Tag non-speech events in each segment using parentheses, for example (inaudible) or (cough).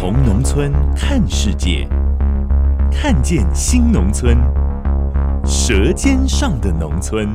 从农村看世界，看见新农村，舌尖上的农村。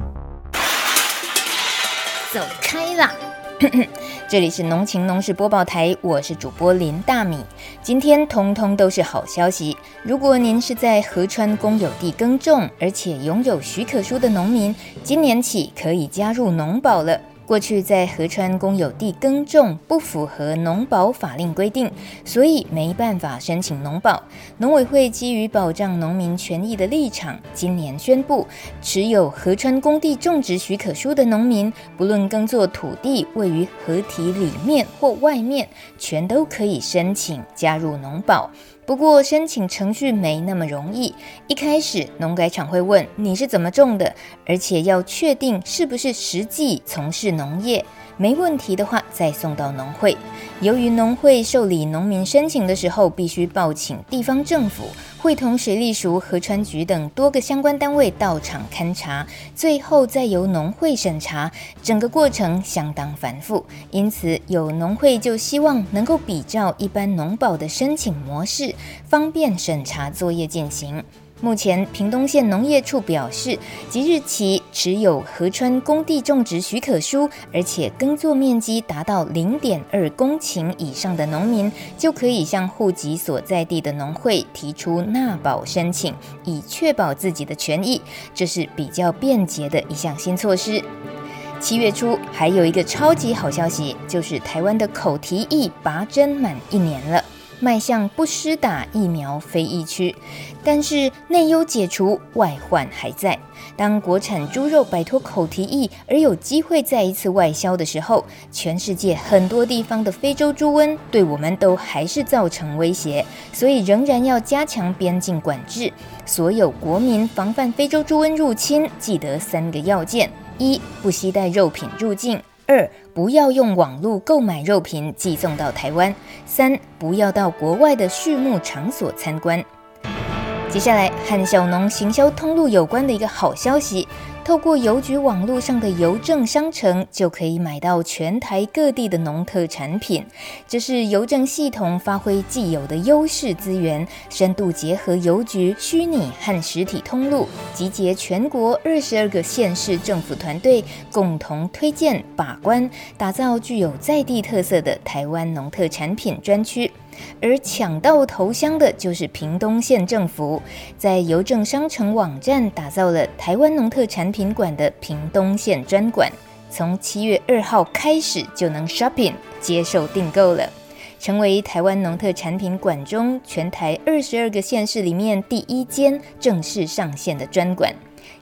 走开啦！(laughs) 这里是农情农事播报台，我是主播林大米。今天通通都是好消息。如果您是在河川公有地耕种，而且拥有许可书的农民，今年起可以加入农保了。过去在河川公有地耕种不符合农保法令规定，所以没办法申请农保。农委会基于保障农民权益的立场，今年宣布，持有河川工地种植许可书的农民，不论耕作土地位于河堤里面或外面，全都可以申请加入农保。不过申请程序没那么容易。一开始农改场会问你是怎么种的，而且要确定是不是实际从事农业。没问题的话，再送到农会。由于农会受理农民申请的时候，必须报请地方政府，会同水利署、河川局等多个相关单位到场勘查，最后再由农会审查，整个过程相当繁复。因此，有农会就希望能够比照一般农保的申请模式，方便审查作业进行。目前，屏东县农业处表示，即日起持有河川工地种植许可书，而且耕作面积达到零点二公顷以上的农民，就可以向户籍所在地的农会提出纳保申请，以确保自己的权益。这是比较便捷的一项新措施。七月初，还有一个超级好消息，就是台湾的口蹄疫拔针满一年了。迈向不施打疫苗非疫区，但是内忧解除，外患还在。当国产猪肉摆脱口蹄疫而有机会再一次外销的时候，全世界很多地方的非洲猪瘟对我们都还是造成威胁，所以仍然要加强边境管制。所有国民防范非洲猪瘟入侵，记得三个要件：一、不携带肉品入境。二、不要用网络购买肉品寄送到台湾；三、不要到国外的畜牧场所参观。接下来和小农行销通路有关的一个好消息。透过邮局网络上的邮政商城，就可以买到全台各地的农特产品。这是邮政系统发挥既有的优势资源，深度结合邮局虚拟和实体通路，集结全国二十二个县市政府团队，共同推荐把关，打造具有在地特色的台湾农特产品专区。而抢到头香的就是屏东县政府，在邮政商城网站打造了台湾农特产品馆的屏东县专馆，从七月二号开始就能 shopping 接受订购了，成为台湾农特产品馆中全台二十二个县市里面第一间正式上线的专馆。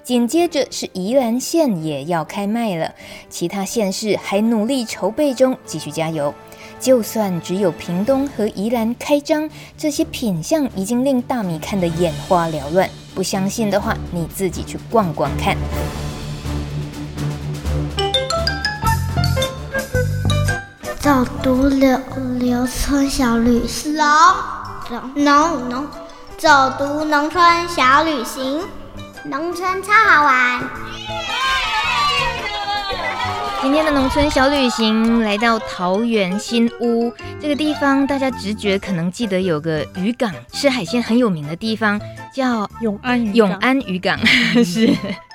紧接着是宜兰县也要开卖了，其他县市还努力筹备中，继续加油。就算只有屏东和宜兰开张，这些品相已经令大米看得眼花缭乱。不相信的话，你自己去逛逛看。走读留留村小旅行，农农农，走读农村小旅行，农村超好玩。今天的农村小旅行来到桃园新屋这个地方，大家直觉可能记得有个渔港，吃海鲜很有名的地方，叫永安渔永安渔港。(laughs) 是，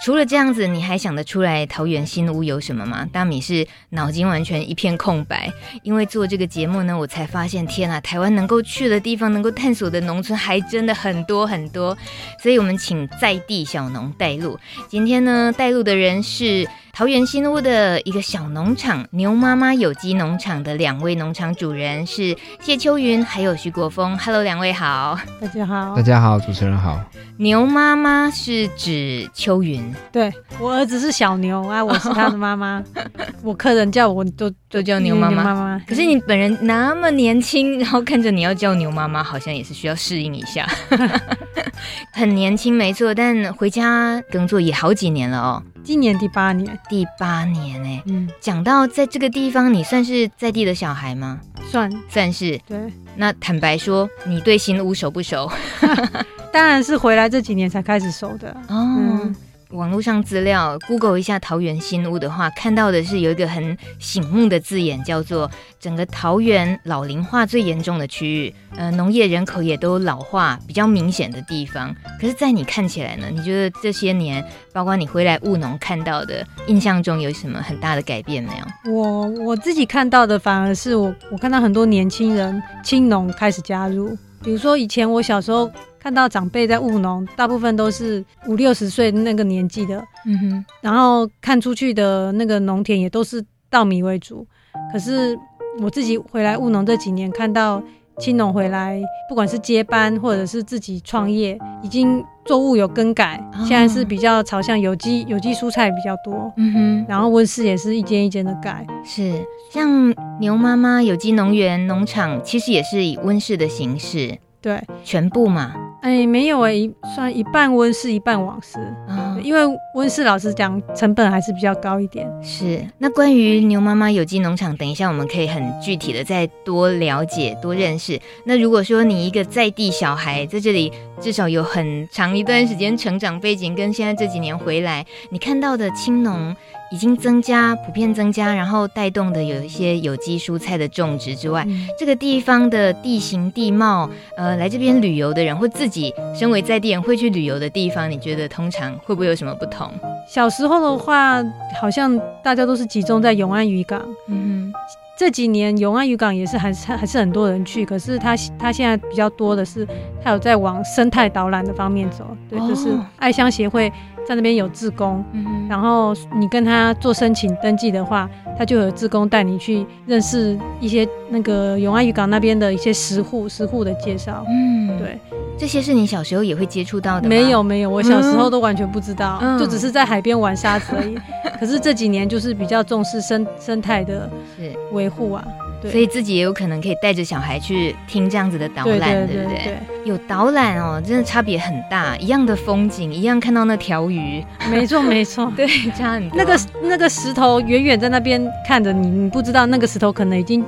除了这样子，你还想得出来桃园新屋有什么吗？大米是脑筋完全一片空白，因为做这个节目呢，我才发现，天啊，台湾能够去的地方，能够探索的农村还真的很多很多。所以我们请在地小农带路。今天呢，带路的人是。桃园新屋的一个小农场牛妈妈有机农场的两位农场主人是谢秋云还有徐国峰。Hello，两位好，大家好，大家好，主持人好。牛妈妈是指秋云，对，我儿子是小牛啊，我是他的妈妈，(laughs) 我客人叫我都都叫牛妈妈。可是你本人那么年轻，然后看着你要叫牛妈妈，好像也是需要适应一下。(laughs) 很年轻没错，但回家耕作也好几年了哦。今年第八年，第八年哎，嗯，讲到在这个地方，你算是在地的小孩吗？算，算是。对，那坦白说，你对新屋熟不熟？(laughs) 当然是回来这几年才开始熟的哦。嗯网络上资料，Google 一下桃园新屋的话，看到的是有一个很醒目的字眼，叫做整个桃园老龄化最严重的区域，呃，农业人口也都老化比较明显的地方。可是，在你看起来呢？你觉得这些年，包括你回来务农看到的，印象中有什么很大的改变没有？我我自己看到的，反而是我我看到很多年轻人青农开始加入，比如说以前我小时候。看到长辈在务农，大部分都是五六十岁那个年纪的，嗯哼，然后看出去的那个农田也都是稻米为主。可是我自己回来务农这几年，看到青农回来，不管是接班或者是自己创业，已经作物有更改，现在是比较朝向有机，有机蔬菜比较多，嗯哼，然后温室也是一间一间的盖，是像牛妈妈有机农园农场，其实也是以温室的形式。对，全部嘛？哎、欸，没有哎、欸，算一半温室，一半网室。啊，因为温室老实讲，成本还是比较高一点。是。那关于牛妈妈有机农场，等一下我们可以很具体的再多了解、多认识。那如果说你一个在地小孩在这里，至少有很长一段时间成长背景，跟现在这几年回来，你看到的青农。已经增加，普遍增加，然后带动的有一些有机蔬菜的种植之外，嗯、这个地方的地形地貌，呃，来这边旅游的人或自己身为在地人会去旅游的地方，你觉得通常会不会有什么不同？小时候的话，好像大家都是集中在永安渔港。嗯哼，这几年永安渔港也是还是还是很多人去，可是他他现在比较多的是，他有在往生态导览的方面走。对，哦、就是爱乡协会。在那边有志工，嗯、然后你跟他做申请登记的话，他就有志工带你去认识一些那个永安渔港那边的一些食户、食户的介绍。嗯，对，这些是你小时候也会接触到的？没有没有，我小时候都完全不知道，嗯、就只是在海边玩沙子而已。(laughs) 可是这几年就是比较重视生生态的维护啊。对所以自己也有可能可以带着小孩去听这样子的导览，对，对，对，对不对？有导览哦，真的差别很大。一样的风景，一样看到那条鱼，没错 (laughs) 没错，对，差很多。那个那个石头远远在那边看着你，你不知道那个石头可能已经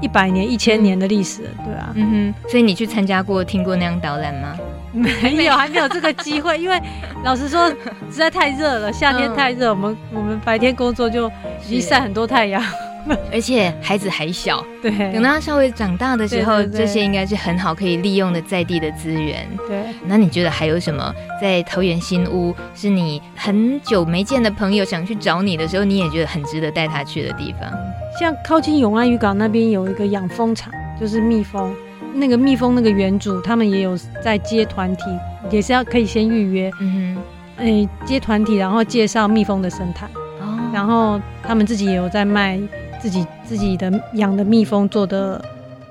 一百年、一千年的历史了，对啊。嗯哼。所以你去参加过、听过那样导览吗？没有，还没有这个机会。因为老实说，实在太热了，夏天太热，嗯、我们我们白天工作就已经晒很多太阳。(laughs) 而且孩子还小，对，等他稍微长大的时候，这些应该是很好可以利用的在地的资源。对，那你觉得还有什么在桃园新屋是你很久没见的朋友想去找你的时候，你也觉得很值得带他去的地方？像靠近永安渔港那边有一个养蜂场，就是蜜蜂，那个蜜蜂那个园主他们也有在接团体，也是要可以先预约，嗯哼，哎、欸，接团体然后介绍蜜蜂的生态，哦，然后他们自己也有在卖。自己自己的养的蜜蜂做的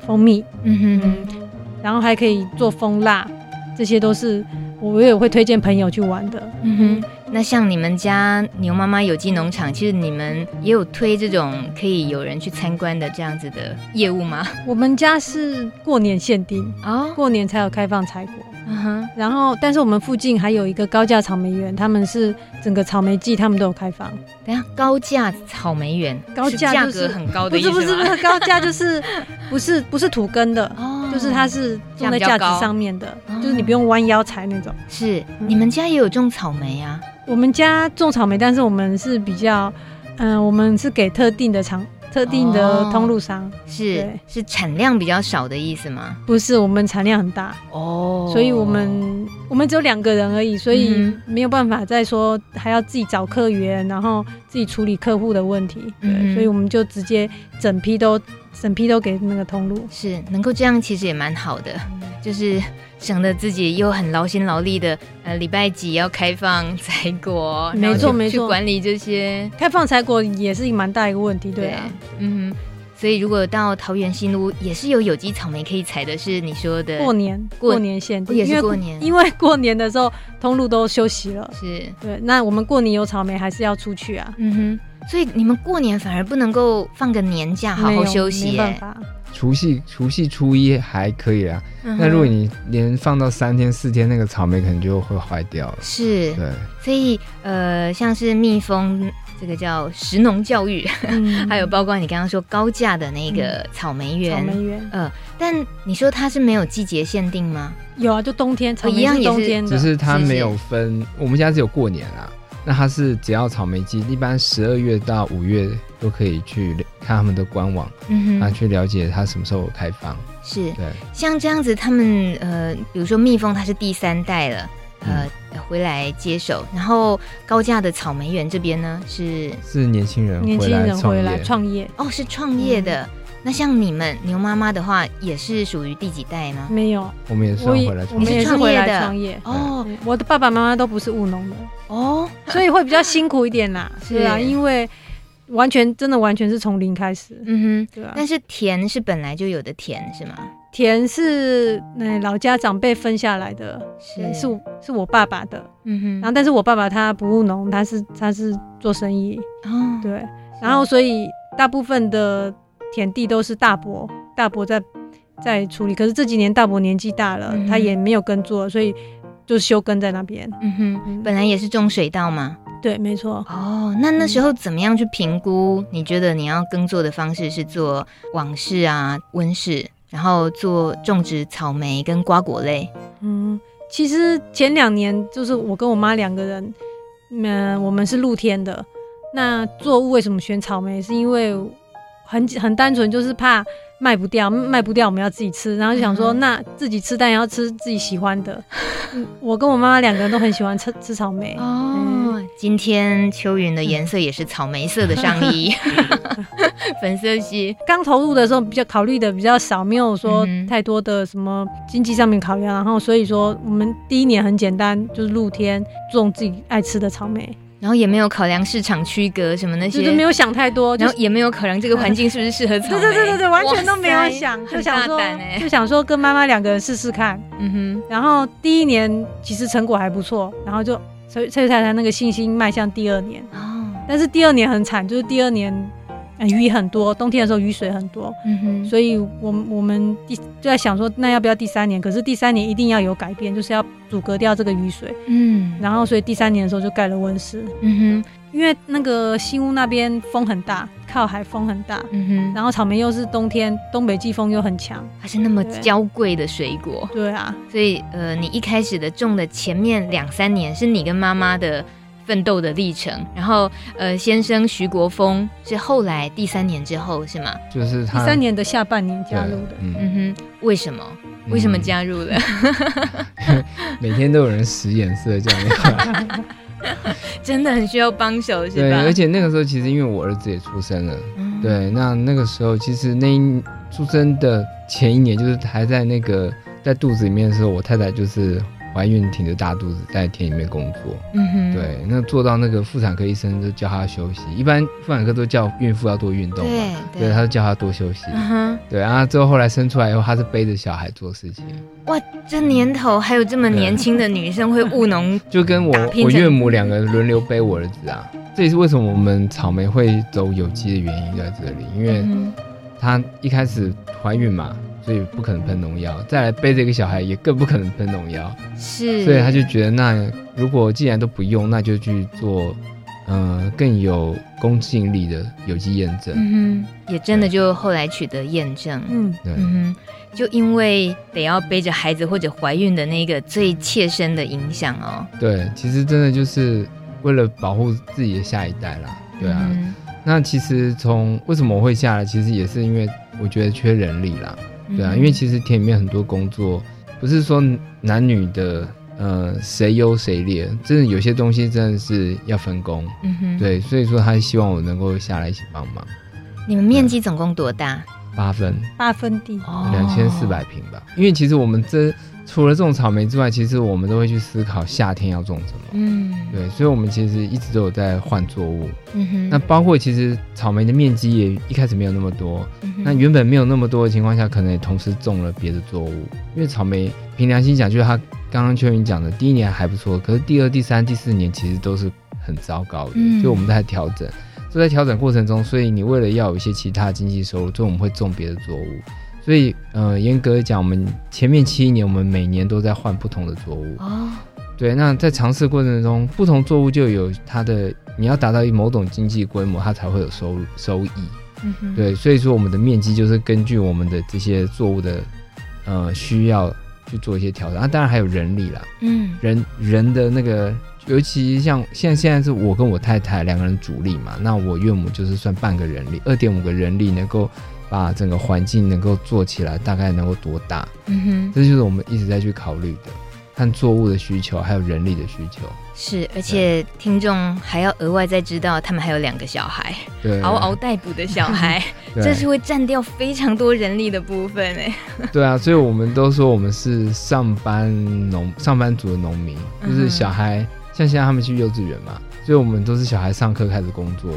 蜂蜜，嗯哼，嗯，然后还可以做蜂蜡，这些都是我也会推荐朋友去玩的，嗯哼。那像你们家牛妈妈有机农场，其实你们也有推这种可以有人去参观的这样子的业务吗？(laughs) 我们家是过年限定哦，过年才有开放采果。嗯哼，然后但是我们附近还有一个高价草莓园，他们是整个草莓季他们都有开放。等下，高价草莓园，高价就是价格很高的意思？不是不是不是，高价就是不是不是土根的，哦，就是它是种在架子上面的，就是你不用弯腰采那种。是，你们家也有种草莓啊？我们家种草莓，但是我们是比较，嗯，我们是给特定的厂。特定的通路商、哦、是是产量比较少的意思吗？不是，我们产量很大哦，所以我们我们只有两个人而已，所以没有办法再说还要自己找客源，然后自己处理客户的问题，对，嗯、所以我们就直接整批都整批都给那个通路，是能够这样，其实也蛮好的。就是省得自己又很劳心劳力的，呃，礼拜几要开放采果，没错没错，去管理这些开放采果也是蛮大一个问题，对啊，对嗯哼。所以，如果到桃园新屋也是有有机草莓可以采的，是你说的过年过年限定，也是过年，因为过年的时候通路都休息了，是对。那我们过年有草莓还是要出去啊？嗯哼。所以你们过年反而不能够放个年假好好休息，欸，除夕除夕初一还可以啊，那，嗯、如果你连放到三天四天，那个草莓可能就会坏掉了。是，对。所以呃，像是蜜蜂。这个叫食农教育，嗯、(laughs) 还有包括你刚刚说高价的那个草莓园，草莓园，呃，但你说它是没有季节限定吗？有啊，就冬天，草莓一样也是冬天的，只是它没有分。我们家只有过年啊，那它是只要草莓季，一般十二月到五月都可以去看他们的官网，嗯哼，啊，去了解它什么时候开放。是，对，像这样子，他们呃，比如说蜜蜂，它是第三代了。呃，回来接手，然后高价的草莓园这边呢是是年轻人年轻人回来创业哦，是创业的。嗯、那像你们牛妈妈的话，也是属于第几代呢？没有，我们也是回来创业，我们也是回来创业哦。我的爸爸妈妈都不是务农的哦，所以会比较辛苦一点啦。(laughs) 是啊，因为。完全真的完全是从零开始，嗯哼，对啊。但是田是本来就有的田是吗？田是那老家长辈分下来的，是是是我爸爸的，嗯哼。然后但是我爸爸他不务农，他是他是做生意，哦，对。然后所以大部分的田地都是大伯大伯在在处理。可是这几年大伯年纪大了，嗯、他也没有耕作，所以就休耕在那边。嗯哼，嗯本来也是种水稻嘛？对，没错。哦，那那时候怎么样去评估？你觉得你要耕作的方式是做网式啊、温室，然后做种植草莓跟瓜果类？嗯，其实前两年就是我跟我妈两个人，嗯、呃，我们是露天的。那作物为什么选草莓？是因为很很单纯，就是怕。卖不掉，卖不掉，我们要自己吃，然后就想说，嗯、那自己吃，但也要吃自己喜欢的。(laughs) 我跟我妈妈两个人都很喜欢吃吃草莓。哦，嗯、今天秋云的颜色也是草莓色的上衣，(laughs) (laughs) 粉色系。刚投入的时候比较考虑的比较少，没有说太多的什么经济上面考量，然后所以说我们第一年很简单，就是露天种自己爱吃的草莓。然后也没有考量市场区隔什么那些，就是没有想太多，然后也没有考量这个环境是不是适合草莓。对对对对对，完全都没有想，就想说就想说跟妈妈两个人试试看。嗯哼。然后第一年其实成果还不错，然后就所以蔡太太那个信心迈向第二年。哦。但是第二年很惨，就是第二年。雨很多，冬天的时候雨水很多，嗯哼，所以我们我们第就在想说，那要不要第三年？可是第三年一定要有改变，就是要阻隔掉这个雨水，嗯，然后所以第三年的时候就盖了温室，嗯哼，因为那个新屋那边风很大，靠海风很大，嗯哼，然后草莓又是冬天东北季风又很强，它是那么娇贵的水果，对啊，所以呃，你一开始的种的前面两三年是你跟妈妈的。奋斗的历程，然后呃，先生徐国峰是后来第三年之后是吗？就是他第三年的下半年加入的。嗯，嗯哼，为什么？为什么加入了？嗯、(laughs) 每天都有人使眼色这样，(laughs) 真的很需要帮手，是吧？对，而且那个时候其实因为我儿子也出生了，嗯、对，那那个时候其实那一出生的前一年，就是还在那个在肚子里面的时候，我太太就是。怀孕挺着大肚子在田里面工作，嗯哼，对，那做到那个妇产科医生就叫她休息，一般妇产科都叫孕妇要多运动嘛，对，对，他就叫她多休息，嗯哼，对，然后最后后来生出来以后，她是背着小孩做事情。哇，这年头还有这么年轻的女生会务农，(laughs) 就跟我我岳母两个轮流背我儿子啊，这也是为什么我们草莓会走有机的原因在这里，因为她一开始怀孕嘛。所以不可能喷农药，再来背着一个小孩也更不可能喷农药，是，所以他就觉得那如果既然都不用，那就去做，呃，更有公信力的有机验证。嗯哼，也真的就后来取得验证。嗯，对，嗯哼，就因为得要背着孩子或者怀孕的那个最切身的影响哦。对，其实真的就是为了保护自己的下一代啦。对啊，嗯、那其实从为什么我会下来，其实也是因为我觉得缺人力啦。对啊，因为其实田里面很多工作，不是说男女的，呃，谁优谁劣，真的有些东西真的是要分工。嗯哼，对，所以说他希望我能够下来一起帮忙。你们面积总共多大？八分，八分地，两千四百平吧。因为其实我们这除了种草莓之外，其实我们都会去思考夏天要种什么。嗯，对，所以我们其实一直都有在换作物。嗯哼，那包括其实草莓的面积也一开始没有那么多。嗯，那原本没有那么多的情况下，可能也同时种了别的作物。因为草莓凭良心讲，就是它刚刚秋云讲的，第一年还不错，可是第二、第三、第四年其实都是很糟糕的。嗯，所以我们在调整。就在调整过程中，所以你为了要有一些其他经济收入，所以我们会种别的作物。所以，呃，严格讲，我们前面七年，我们每年都在换不同的作物。哦，对，那在尝试过程中，不同作物就有它的，你要达到某种经济规模，它才会有收入收益。嗯，对，所以说我们的面积就是根据我们的这些作物的，呃，需要去做一些调整。啊，当然还有人力啦。嗯，人人的那个。尤其像现在，现在是我跟我太太两个人主力嘛，那我岳母就是算半个人力，二点五个人力能够把整个环境能够做起来，大概能够多大？嗯哼，这就是我们一直在去考虑的，看作物的需求，还有人力的需求。是，而且听众还要额外再知道，他们还有两个小孩，对，嗷嗷待哺的小孩，(laughs) 这是会占掉非常多人力的部分哎。(laughs) 对啊，所以我们都说我们是上班农上班族的农民，就是小孩。像现在他们去幼稚园嘛，所以我们都是小孩上课开始工作，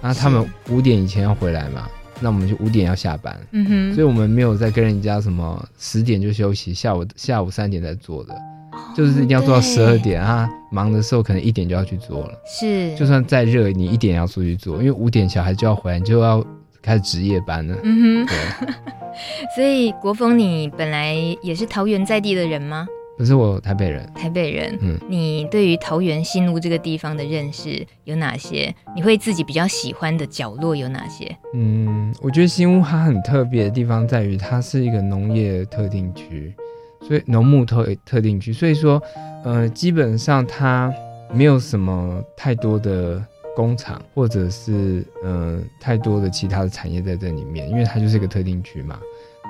那他们五点以前要回来嘛，那我们就五点要下班，嗯哼，所以我们没有在跟人家什么十点就休息，下午下午三点再做的，哦、就是一定要做到十二点啊，忙的时候可能一点就要去做了，是，就算再热你一点要出去做，因为五点小孩就要回来，你就要开始值夜班了，嗯哼，对，(laughs) 所以国峰你本来也是桃园在地的人吗？可是我台北人，台北人，嗯，你对于桃园新屋这个地方的认识有哪些？你会自己比较喜欢的角落有哪些？嗯，我觉得新屋它很特别的地方在于它是一个农业特定区，所以农牧特特定区，所以说，呃，基本上它没有什么太多的工厂或者是呃太多的其他的产业在这里面，因为它就是一个特定区嘛。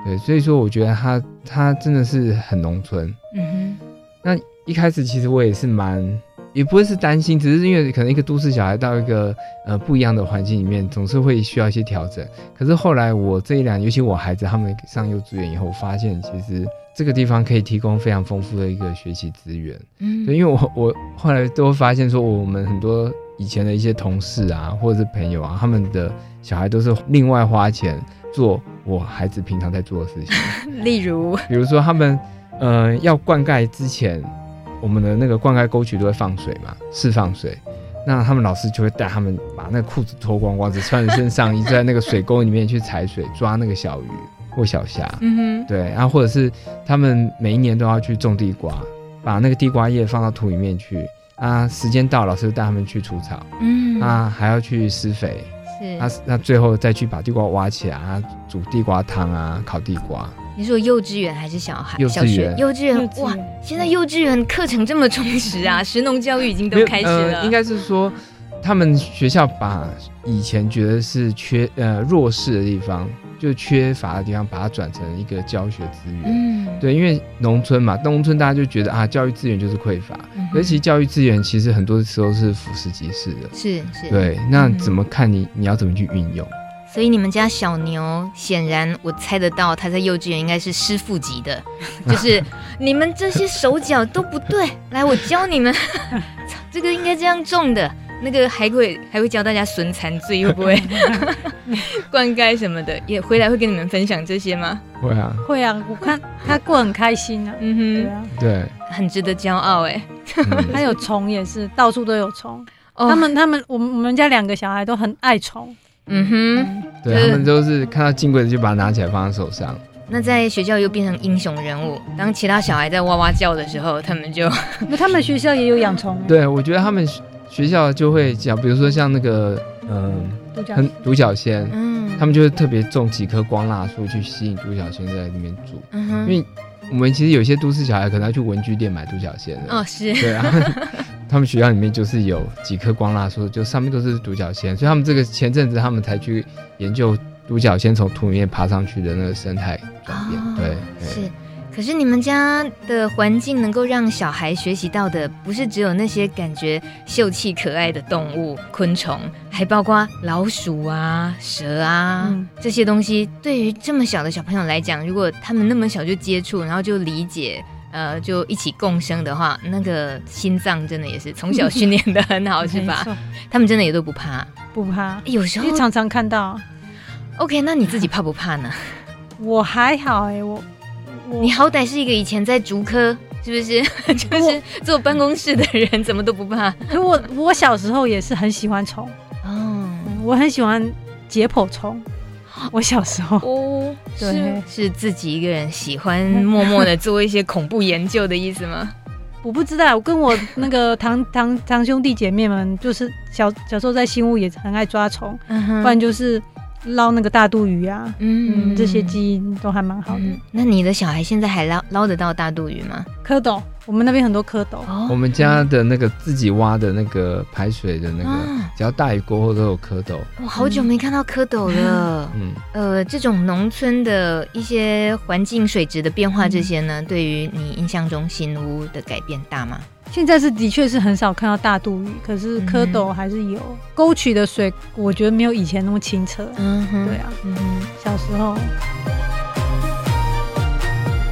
对，所以说我觉得它它真的是很农村。嗯哼。那一开始其实我也是蛮，也不会是担心，只是因为可能一个都市小孩到一个呃不一样的环境里面，总是会需要一些调整。可是后来我这一两，尤其我孩子他们上幼稚园以后，发现其实这个地方可以提供非常丰富的一个学习资源。嗯。对，因为我我后来都发现说，我们很多以前的一些同事啊，或者是朋友啊，他们的小孩都是另外花钱。做我孩子平常在做的事情，(laughs) 例如，比如说他们，呃，要灌溉之前，我们的那个灌溉沟渠都会放水嘛，释放水，那他们老师就会带他们把那个裤子脱光光，只穿着身上衣，在那个水沟里面去踩水，抓那个小鱼或小虾，嗯哼，对，然后或者是他们每一年都要去种地瓜，把那个地瓜叶放到土里面去，啊，时间到，老师就带他们去除草，嗯，啊，还要去施肥。是那那最后再去把地瓜挖起来啊，煮地瓜汤啊，烤地瓜。你说幼稚园还是小孩？幼稚园，幼稚园哇！现在幼稚园课程这么充实啊，(laughs) 食农教育已经都开始了。呃、应该是说，他们学校把以前觉得是缺呃弱势的地方，就缺乏的地方，把它转成一个教学资源。嗯，对，因为农村嘛，农村大家就觉得啊，教育资源就是匮乏。嗯、而其实教育资源其实很多时候是俯拾即是的。是是。对，那怎么看你？你要怎么去运用？所以你们家小牛，显然我猜得到，他在幼稚园应该是师傅级的，(laughs) 就是你们这些手脚都不对，(laughs) 来，我教你们，(laughs) 这个应该这样种的。那个还会还会教大家损残罪，会不会灌溉什么的？也回来会跟你们分享这些吗？会啊，会啊。我看他过很开心啊，嗯哼，对啊，对，很值得骄傲哎。还有虫也是，到处都有虫。他们他们，我们我们家两个小孩都很爱虫。嗯哼，对，他们都是看到金龟子就把它拿起来放在手上。那在学校又变成英雄人物。当其他小孩在哇哇叫的时候，他们就那他们学校也有养虫。对，我觉得他们。学校就会讲，比如说像那个，嗯，很独角仙，嗯，他们就会特别种几棵光蜡树去吸引独角仙在里面住，嗯哼，因为我们其实有些都市小孩可能要去文具店买独角仙的，哦，是，对啊，他们学校里面就是有几棵光蜡树，就上面都是独角仙，所以他们这个前阵子他们才去研究独角仙从土里面爬上去的那个生态转变，哦、对，对，是。可是你们家的环境能够让小孩学习到的，不是只有那些感觉秀气可爱的动物、昆虫，还包括老鼠啊、蛇啊、嗯、这些东西。对于这么小的小朋友来讲，如果他们那么小就接触，然后就理解，呃，就一起共生的话，那个心脏真的也是从小训练的很好，是吧？(laughs) 他们真的也都不怕，不怕。有时候常常看到。OK，那你自己怕不怕呢？我还好哎、欸，我。你好歹是一个以前在竹科，是不是？(laughs) 就是坐办公室的人，怎么都不怕。可我我小时候也是很喜欢虫嗯，我很喜欢解剖虫。(laughs) 我小时候哦，对，是，是自己一个人喜欢 (laughs) 默默的做一些恐怖研究的意思吗？(laughs) 我不知道，我跟我那个堂堂堂兄弟姐妹们，就是小小时候在新屋也很爱抓虫，嗯、不然就是。捞那个大肚鱼啊，嗯，嗯，这些基因都还蛮好的，嗯。那你的小孩现在还捞捞得到大肚鱼吗？蝌蚪，我们那边很多蝌蚪。哦，我们家的那个自己挖的那个排水的那个，啊，只要大雨过后都有蝌蚪。我好久没看到蝌蚪了。嗯，(laughs) 呃，这种农村的一些环境水质的变化，这些呢，嗯，对于你印象中新屋的改变大吗？现在是的确是很少看到大肚鱼，可是蝌蚪还是有。沟渠的水，我觉得没有以前那么清澈。嗯哼，对啊，嗯哼，小时候。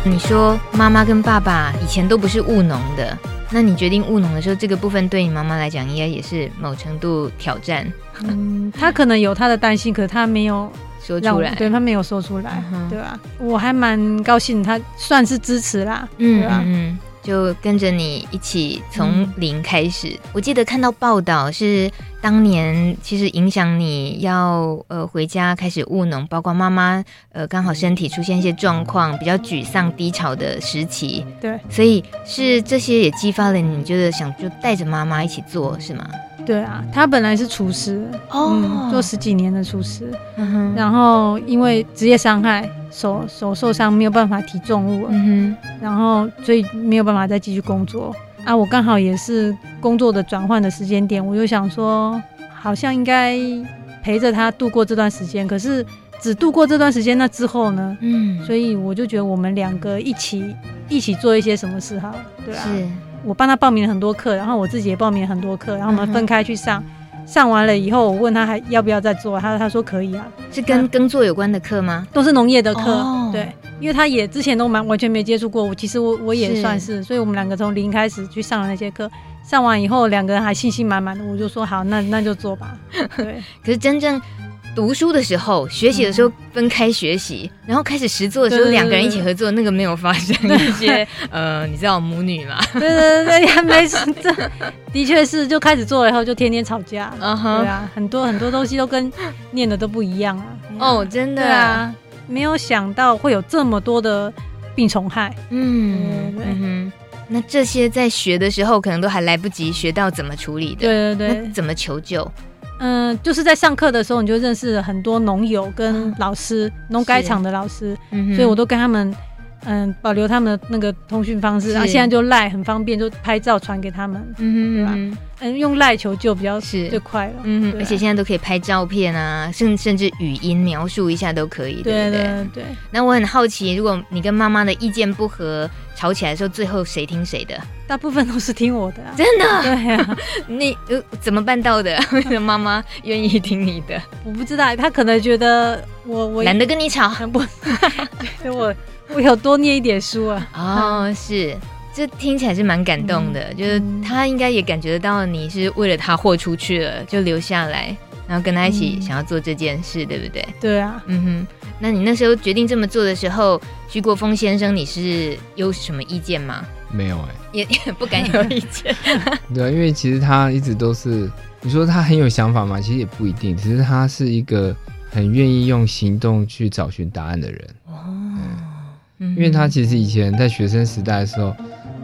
你说妈妈跟爸爸以前都不是务农的，那你决定务农的时候，这个部分对你妈妈来讲，应该也是某程度挑战。嗯，(laughs) 她可能有她的担心，可是他没有说出来，对他没有说出来，嗯、对吧？我还蛮高兴，他算是支持啦，嗯、对吧？嗯。就跟着你一起从零开始。嗯、我记得看到报道是当年其实影响你要呃回家开始务农，包括妈妈呃刚好身体出现一些状况，比较沮丧低潮的时期。对，所以是这些也激发了你，觉得想就带着妈妈一起做是吗？对啊，他本来是厨师哦、嗯，做十几年的厨师，嗯、哼然后因为职业伤害。手手受伤没有办法提重物，嗯哼，然后所以没有办法再继续工作啊。我刚好也是工作的转换的时间点，我就想说，好像应该陪着他度过这段时间。可是只度过这段时间，那之后呢？嗯，所以我就觉得我们两个一起一起做一些什么事好，对啊，是我帮他报名了很多课，然后我自己也报名了很多课，然后我们分开去上。嗯上完了以后，我问他还要不要再做，他他说可以啊。是跟耕作有关的课吗？都是农业的课，哦、对，因为他也之前都蛮完全没接触过。我其实我我也算是，是所以我们两个从零开始去上了那些课，上完以后两个人还信心满满的，我就说好，那那就做吧。对，(laughs) 可是真正。读书的时候，学习的时候分开学习，嗯、然后开始实作的时候，两个人一起合作，那个没有发生一些 (laughs) 呃，你知道母女嘛？对对对，也没事。这的确是，就开始做了以后，就天天吵架。嗯哼，对啊，很多很多东西都跟念的都不一样啊。哦，真的啊，没有想到会有这么多的病虫害。嗯，那这些在学的时候，可能都还来不及学到怎么处理的。对对对，怎么求救？嗯，就是在上课的时候，你就认识了很多农友跟老师，农改场的老师，嗯、所以我都跟他们，嗯，保留他们的那个通讯方式，然后现在就赖很方便，就拍照传给他们，嗯，对吧？嗯，用赖求救比较是最快了，嗯，而且现在都可以拍照片啊，甚甚至语音描述一下都可以，对不对？对，对。那我很好奇，如果你跟妈妈的意见不合，吵起来的时候，最后谁听谁的？大部分都是听我的，啊，真的？对啊，(laughs) 你呃怎么办到的？为什么妈妈愿意听你的？我不知道，她可能觉得我我懒得跟你吵，(laughs) 不，(laughs) 我 (laughs) 我有多念一点书啊。哦，是。这听起来是蛮感动的，嗯、就是他应该也感觉得到你是为了他豁出去了，就留下来，然后跟他一起想要做这件事，嗯、对不对？对啊，嗯哼。那你那时候决定这么做的时候，徐国峰先生，你是有什么意见吗？没有哎、欸，也 (laughs) 也不敢有意见。(laughs) 对啊，因为其实他一直都是，你说他很有想法嘛，其实也不一定，只是他是一个很愿意用行动去找寻答案的人。哦，嗯，因为他其实以前在学生时代的时候。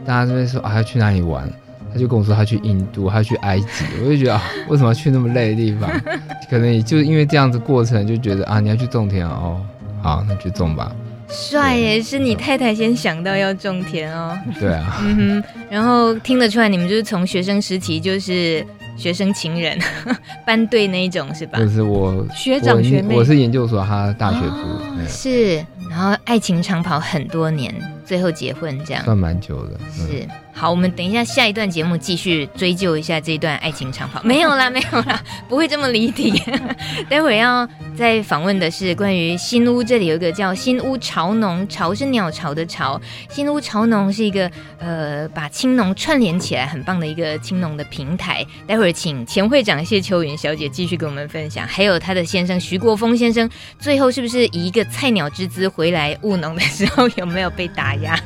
大家这边说啊，要去哪里玩？他就跟我说他去印度，他去埃及。我就觉得啊，为什么要去那么累的地方？(laughs) 可能也就是因为这样子过程，就觉得啊，你要去种田哦，好，那去种吧。帅耶，是你太太先想到要种田哦。对啊，嗯哼。然后听得出来，你们就是从学生时期就是学生情人，(laughs) 班队那一种是吧？就是我学长学妹，我是研究所，他大学部、哦、是。然后爱情长跑很多年。最后结婚这样，算蛮久的。嗯、是。好，我们等一下下一段节目继续追究一下这一段爱情长跑。(laughs) 没有啦，没有啦，不会这么离题。(laughs) 待会儿要再访问的是关于新屋，这里有一个叫新屋潮农，潮是鸟巢的巢。新屋潮农是一个呃把青农串联起来很棒的一个青农的平台。待会儿请前会长谢秋云小姐继续跟我们分享，还有她的先生徐国峰先生，最后是不是以一个菜鸟之姿回来务农的时候有没有被打压？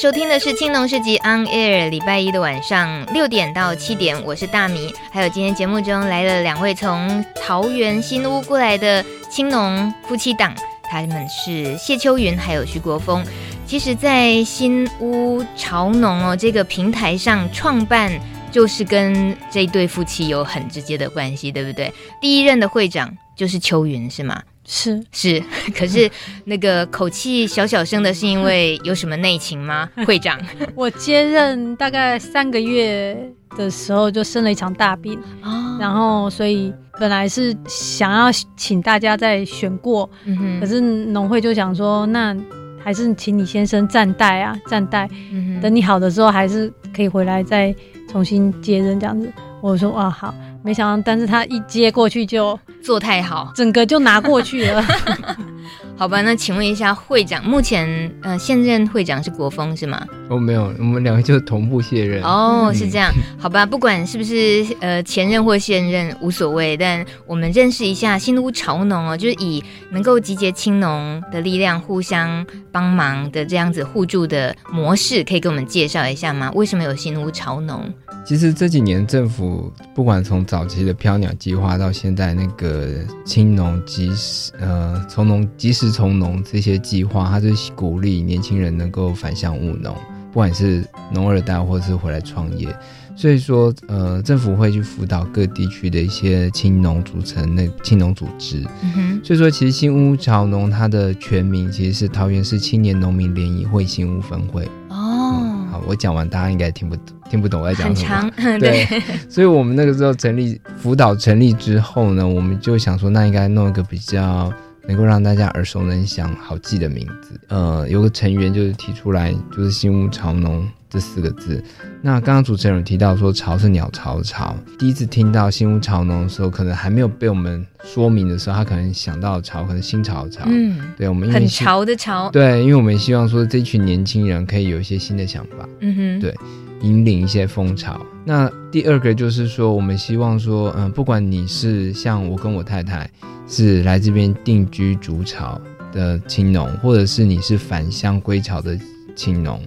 收听的是《青农市集 On Air》，礼拜一的晚上六点到七点，我是大米。还有今天节目中来了两位从桃园新屋过来的青农夫妻档，他们是谢秋云还有徐国峰。其实，在新屋潮农哦这个平台上创办，就是跟这一对夫妻有很直接的关系，对不对？第一任的会长就是秋云，是吗？是。是，(laughs) 可是那个口气小小声的，是因为有什么内情吗？(laughs) 会长，我接任大概三个月的时候就生了一场大病，哦、然后所以本来是想要请大家再选过，嗯、可是农会就想说，那还是请你先生暂代啊，暂代，嗯、等你好的时候还是可以回来再重新接任这样子。我说哇好。没想到，但是他一接过去就做太好，整个就拿过去了。(laughs) 好吧，那请问一下会长，目前呃现任会长是国峰是吗？哦，没有，我们两个就是同步卸任。哦，是这样，好吧，不管是不是呃前任或现任无所谓，但我们认识一下新屋潮农哦，就是以能够集结青农的力量，互相帮忙的这样子互助的模式，可以给我们介绍一下吗？为什么有新屋潮农？其实这几年政府不管从早期的飘鸟计划到现在那个青农及时呃从农及时从农这些计划，它是鼓励年轻人能够返乡务农，不管是农二代或是回来创业。所以说呃政府会去辅导各地区的一些青农组成那青农组织。嗯。所以说其实新屋潮农它的全名其实是桃园市青年农民联谊会新屋分会。哦、嗯。好，我讲完大家应该听不懂。听不懂我在讲什么？很长，(laughs) 对，所以我们那个时候成立辅导成立之后呢，我们就想说，那应该弄一个比较能够让大家耳熟能详、好记的名字。呃，有个成员就是提出来，就是“新屋潮农”这四个字。那刚刚主持人有提到说“潮”是鸟巢的“巢”，第一次听到“新屋潮农”的时候，可能还没有被我们说明的时候，他可能想到“潮”可能新潮的“潮”。嗯，对，我们因为很潮的“潮”。对，因为我们希望说这群年轻人可以有一些新的想法。嗯哼，对。引领一些风潮。那第二个就是说，我们希望说，嗯，不管你是像我跟我太太是来这边定居筑巢的青农，或者是你是返乡归巢的青农，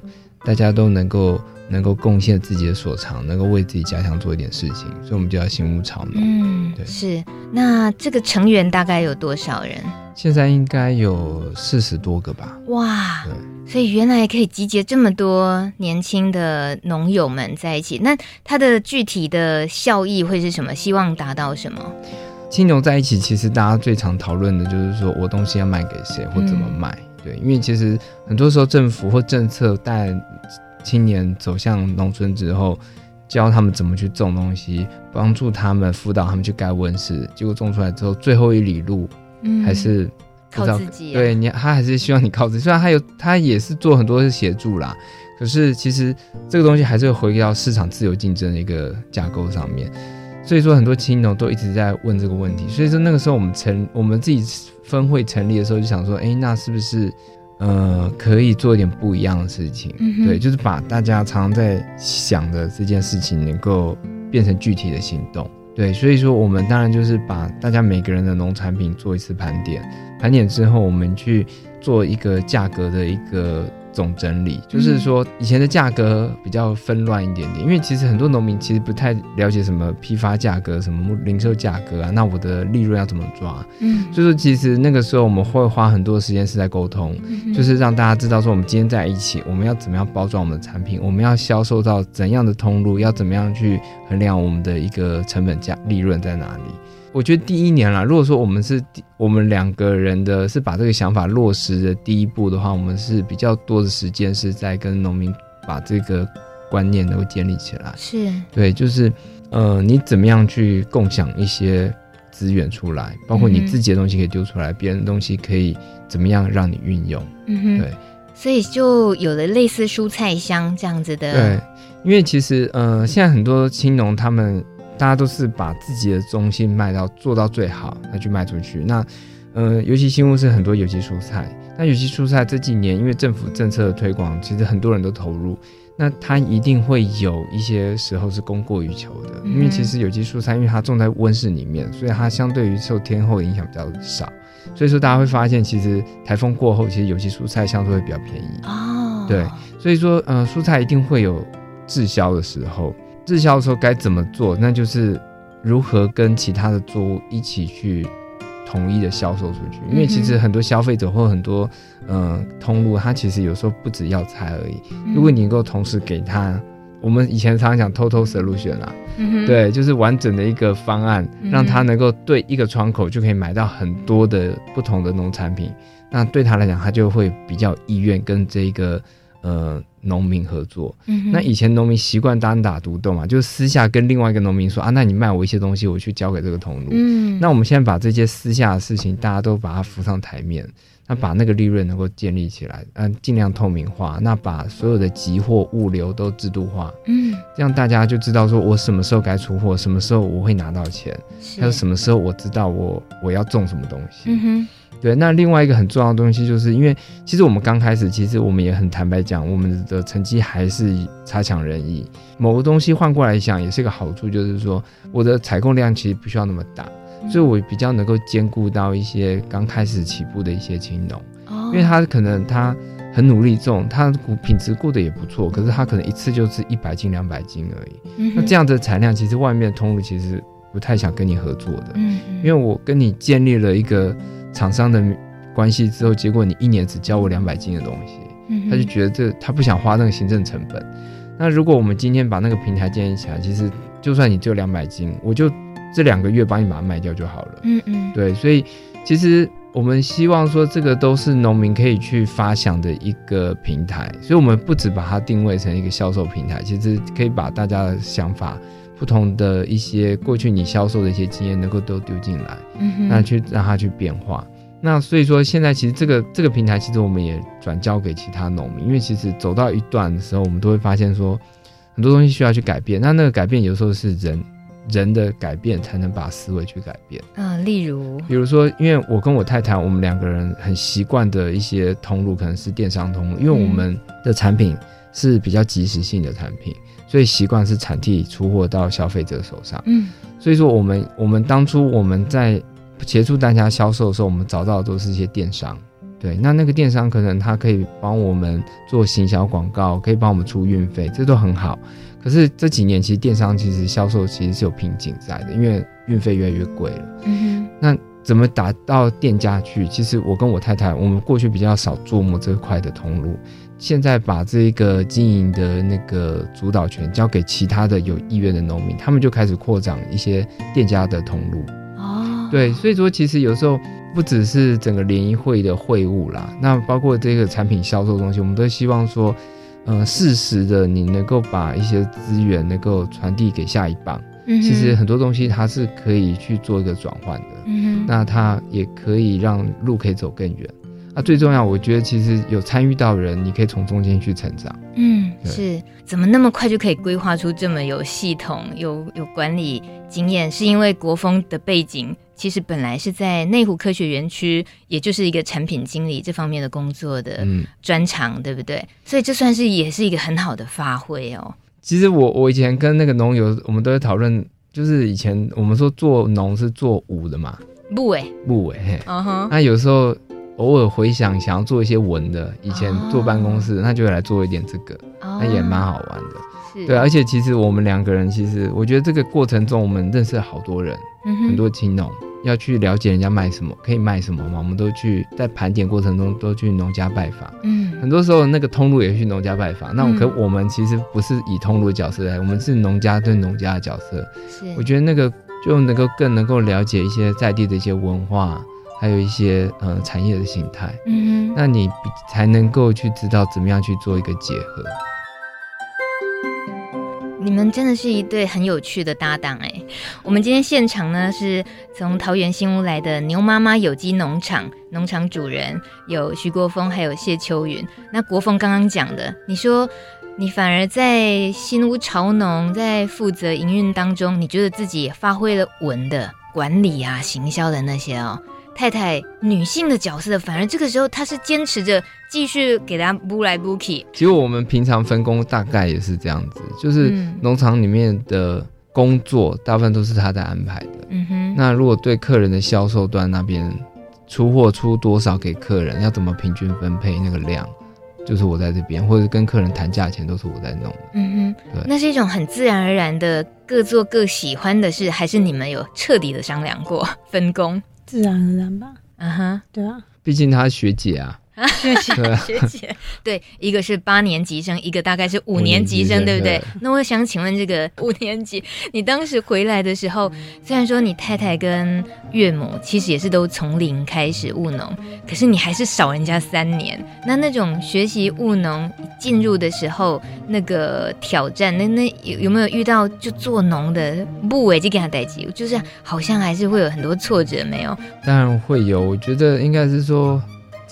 大家都能够能够贡献自己的所长，能够为自己家乡做一点事情，所以我们就叫新屋潮农。嗯，对，是。那这个成员大概有多少人？现在应该有四十多个吧。哇，对所以原来可以集结这么多年轻的农友们在一起。那它的具体的效益会是什么？希望达到什么？青牛在一起，其实大家最常讨论的就是说我东西要卖给谁或怎么卖。嗯、对，因为其实很多时候政府或政策带青年走向农村之后，教他们怎么去种东西，帮助他们辅导他们去盖温室，结果种出来之后，最后一里路。还是靠自己、啊，对你，他还是希望你靠自己。虽然他有，他也是做很多的协助啦，可是其实这个东西还是会回到市场自由竞争的一个架构上面。所以说，很多青农都一直在问这个问题。所以说，那个时候我们成我们自己分会成立的时候，就想说，哎，那是不是呃可以做一点不一样的事情？嗯、对，就是把大家常常在想的这件事情，能够变成具体的行动。对，所以说我们当然就是把大家每个人的农产品做一次盘点，盘点之后我们去做一个价格的一个总整理，就是说以前的价格比较纷乱一点点，因为其实很多农民其实不太了解什么批发价格、什么零售价格啊，那我的利润要怎么抓？嗯，就是其实那个时候我们会花很多时间是在沟通，就是让大家知道说我们今天在一起，我们要怎么样包装我们的产品，我们要销售到怎样的通路，要怎么样去衡量我们的一个成本价利润在哪里。我觉得第一年啦，如果说我们是我们两个人的是把这个想法落实的第一步的话，我们是比较多的时间是在跟农民把这个观念能够建立起来。是，对，就是呃，你怎么样去共享一些资源出来，包括你自己的东西可以丢出来，嗯、别人的东西可以怎么样让你运用。嗯哼，对，所以就有了类似蔬菜箱这样子的。对，因为其实呃，现在很多青农他们。大家都是把自己的中心卖到做到最好，那去卖出去。那，呃，尤其新屋是很多有机蔬菜。那有机蔬菜这几年因为政府政策的推广，其实很多人都投入。那它一定会有一些时候是供过于求的，因为其实有机蔬菜，因为它种在温室里面，所以它相对于受天候影响比较少。所以说大家会发现，其实台风过后，其实有机蔬菜相对会比较便宜。哦，对，所以说，呃，蔬菜一定会有滞销的时候。滞销的时候该怎么做？那就是如何跟其他的作物一起去统一的销售出去。因为其实很多消费者或很多呃通路，他其实有时候不止要菜而已。如果你能够同时给他，我们以前常常讲 total solution 啊，对，就是完整的一个方案，让他能够对一个窗口就可以买到很多的不同的农产品。那对他来讲，他就会比较意愿跟这个呃。农民合作，嗯、那以前农民习惯单打独斗嘛，就是私下跟另外一个农民说啊，那你卖我一些东西，我去交给这个通路。嗯，那我们现在把这些私下的事情，大家都把它浮上台面，那把那个利润能够建立起来，嗯，尽量透明化，那把所有的集货物流都制度化，嗯，这样大家就知道说我什么时候该出货，什么时候我会拿到钱，还有什么时候我知道我我要种什么东西。嗯哼。对，那另外一个很重要的东西，就是因为其实我们刚开始，其实我们也很坦白讲，我们的成绩还是差强人意。某个东西换过来想，也是一个好处，就是说我的采购量其实不需要那么大，所以我比较能够兼顾到一些刚开始起步的一些青农，因为他可能他很努力种，他品质过得也不错，可是他可能一次就是一百斤两百斤而已。那这样的产量，其实外面的通路其实不太想跟你合作的，因为我跟你建立了一个。厂商的关系之后，结果你一年只交我两百斤的东西，嗯、他就觉得这他不想花那个行政成本。那如果我们今天把那个平台建立起来，其实就算你只有两百斤，我就这两个月帮你把它卖掉就好了。嗯嗯，对，所以其实我们希望说，这个都是农民可以去发想的一个平台。所以，我们不只把它定位成一个销售平台，其实可以把大家的想法。不同的一些过去你销售的一些经验，能够都丢进来，嗯哼，那去让它去变化。那所以说，现在其实这个这个平台，其实我们也转交给其他农民，因为其实走到一段的时候，我们都会发现说，很多东西需要去改变。那那个改变有时候是人人的改变才能把思维去改变。嗯，例如，比如说，因为我跟我太太，我们两个人很习惯的一些通路，可能是电商通路，因为我们的产品是比较即时性的产品。所以习惯是产地出货到消费者手上，嗯，所以说我们我们当初我们在协助大家销售的时候，我们找到的都是一些电商，对，那那个电商可能他可以帮我们做行销广告，可以帮我们出运费，这都很好。可是这几年其实电商其实销售其实是有瓶颈在的，因为运费越来越贵了。嗯哼，那怎么打到店家去？其实我跟我太太，我们过去比较少琢磨这块的通路。现在把这个经营的那个主导权交给其他的有意愿的农民，他们就开始扩展一些店家的通路。哦，对，所以说其实有时候不只是整个联谊会的会务啦，那包括这个产品销售的东西，我们都希望说，呃，适时的你能够把一些资源能够传递给下一棒。嗯，其实很多东西它是可以去做一个转换的。嗯，那它也可以让路可以走更远。啊，最重要，我觉得其实有参与到人，你可以从中间去成长。嗯，是，怎么那么快就可以规划出这么有系统、有有管理经验？是因为国风的背景其实本来是在内湖科学园区，也就是一个产品经理这方面的工作的专长，嗯、对不对？所以这算是也是一个很好的发挥哦。其实我我以前跟那个农友，我们都在讨论，就是以前我们说做农是做武的嘛，木诶，武诶，嘿，嗯哼，那有时候。偶尔回想想要做一些文的，以前坐办公室，那、哦、就会来做一点这个，那、哦、也蛮好玩的。是对，而且其实我们两个人，其实我觉得这个过程中，我们认识了好多人，嗯、很多青农要去了解人家卖什么，可以卖什么嘛，我们都去在盘点过程中都去农家拜访。嗯，很多时候那个通路也去农家拜访。那我可我们其实不是以通路的角色来，我们是农家对农家的角色。是，我觉得那个就能够更能够了解一些在地的一些文化，还有一些呃产业的形态。嗯哼，那你才能够去知道怎么样去做一个结合。你们真的是一对很有趣的搭档哎！我们今天现场呢是从桃园新屋来的牛妈妈有机农场农场主人有徐国峰，还有谢秋云。那国峰刚刚讲的，你说你反而在新屋潮农在负责营运当中，你觉得自己也发挥了文的管理啊、行销的那些哦。太太女性的角色，反而这个时候她是坚持着继续给她补来补去。其实我们平常分工大概也是这样子，就是农场里面的工作大部分都是她在安排的。嗯哼。那如果对客人的销售端那边出货出多少给客人，要怎么平均分配那个量，就是我在这边，或者跟客人谈价钱都是我在弄的。嗯哼。对。那是一种很自然而然的各做各喜欢的事，还是你们有彻底的商量过分工？自然而然吧，嗯哼、uh，huh. 对啊，毕竟她学姐啊。啊，(laughs) 学姐，学姐，对，一个是八年级生，一个大概是五年级生，对不对？对，那我想请问，这个五年级，你当时回来的时候，虽然说你太太跟岳母其实也是都从零开始务农，可是你还是少人家三年。那那种学习务农进入的时候，那个挑战，那那有有没有遇到就做农的不为就给他带起，就是好像还是会有很多挫折，没有？当然会有，我觉得应该是说。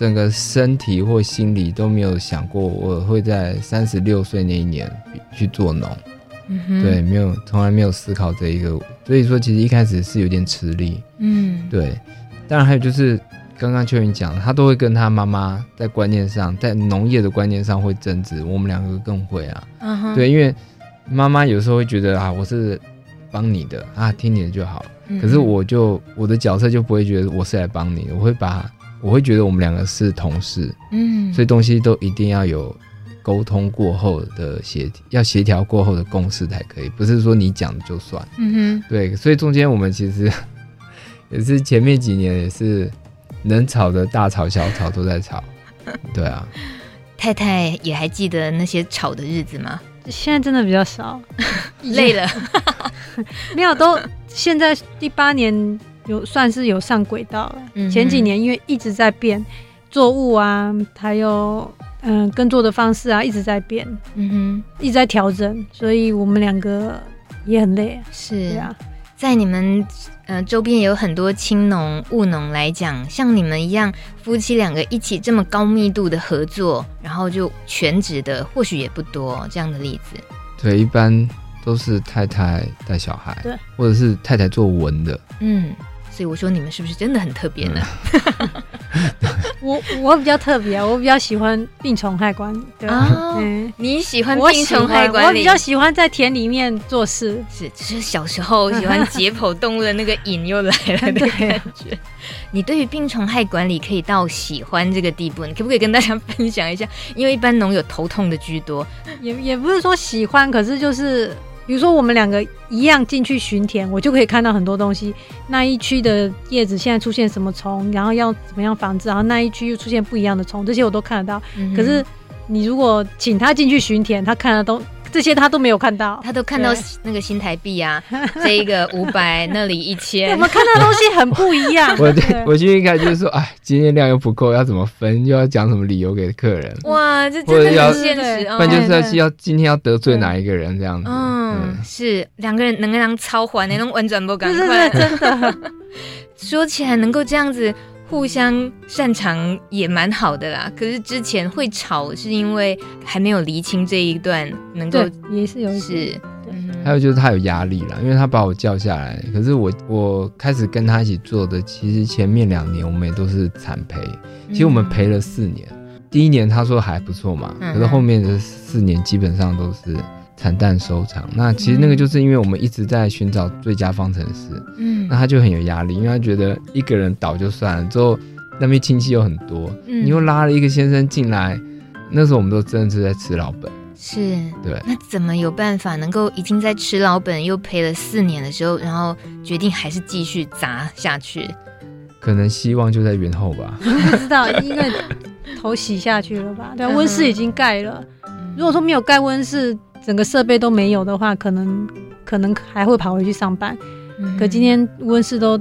整个身体或心理都没有想过我会在三十六岁那一年去做农，对，没有，从来没有思考这一个，所以说其实一开始是有点吃力，嗯，对。当然还有就是刚刚秋云讲，他都会跟他妈妈在观念上，在农业的观念上会争执，我们两个更会啊，嗯，对，因为妈妈有时候会觉得啊，我是帮你的啊，听你的就好，可是我就我的角色就不会觉得我是来帮你，我会把。我会觉得我们两个是同事，嗯，所以东西都一定要有沟通过后的协调，要协调过后的共识才可以，不是说你讲的就算，嗯哼，对，所以中间我们其实 (laughs) 也是前面几年也是能吵的大吵小吵都在吵，(laughs) 对啊，太太也还记得那些吵的日子吗？现在真的比较少，(laughs) 累了，没有，都现在第八年。有算是有上轨道了。嗯、前几年因为一直在变作物啊，还有嗯耕作的方式啊，一直在变，嗯哼，一直在调整，所以我们两个也很累。是啊，在你们呃周边有很多青农务农来讲，像你们一样夫妻两个一起这么高密度的合作，然后就全职的，或许也不多这样的例子。对，一般都是太太带小孩，对，或者是太太做文的，嗯。所以我说你们是不是真的很特别呢？(laughs) 我我比较特别啊，我比较喜欢病虫害管理。对啊，嗯，你喜欢病虫害管理？我比较喜欢在田里面做事。是，只是小时候喜欢解剖动物的那个瘾又来了的感觉。(laughs) 你对于病虫害管理可以到喜欢这个地步，你可不可以跟大家分享一下？因为一般农友头痛的居多，也也不是说喜欢，可是就是。比如说我们两个一样进去巡田，我就可以看到很多东西。那一区的叶子现在出现什么虫，然后要怎么样防治，然后那一区又出现不一样的虫，这些我都看得到。嗯、可是你如果请他进去巡田，他看的都。这些他都没有看到，他都看到那个新台币啊，对 (laughs) 这一个五百，那里一千，我们看到的东西很不一样。我 (laughs) 对我就应该就是说，哎，今天量又不够，要怎么分？又要讲什么理由给客人？哇，这真的很现实。不然就是要要今天要得罪哪一个人这样子？嗯，嗯是两个人能让超环那种 (laughs) 完全不敢，对对对，真的。说起来能够这样子。互相擅长也蛮好的啦，可是之前会吵是因为还没有厘清这一段能够也是有是，对。还有就是他有压力啦，因为他把我叫下来，可是我我开始跟他一起做的，其实前面两年我们也都是产培，其实我们赔了四年，嗯、第一年他说还不错嘛，可是后面的四年基本上都是。惨淡收场，那其实那个就是因为我们一直在寻找最佳方程式，嗯，那他就很有压力，因为他觉得一个人倒就算了，之后那边亲戚又很多，嗯、你又拉了一个先生进来，那时候我们都真的是在吃老本。是，对。那怎么有办法能够已经在吃老本又赔了四年的时候，然后决定还是继续砸下去？可能希望就在元后吧。(laughs) 不知道，因为头洗下去了吧？对，温室已经盖了。如果说没有盖温室，整个设备都没有的话，可能可能还会跑回去上班。嗯、可今天温室都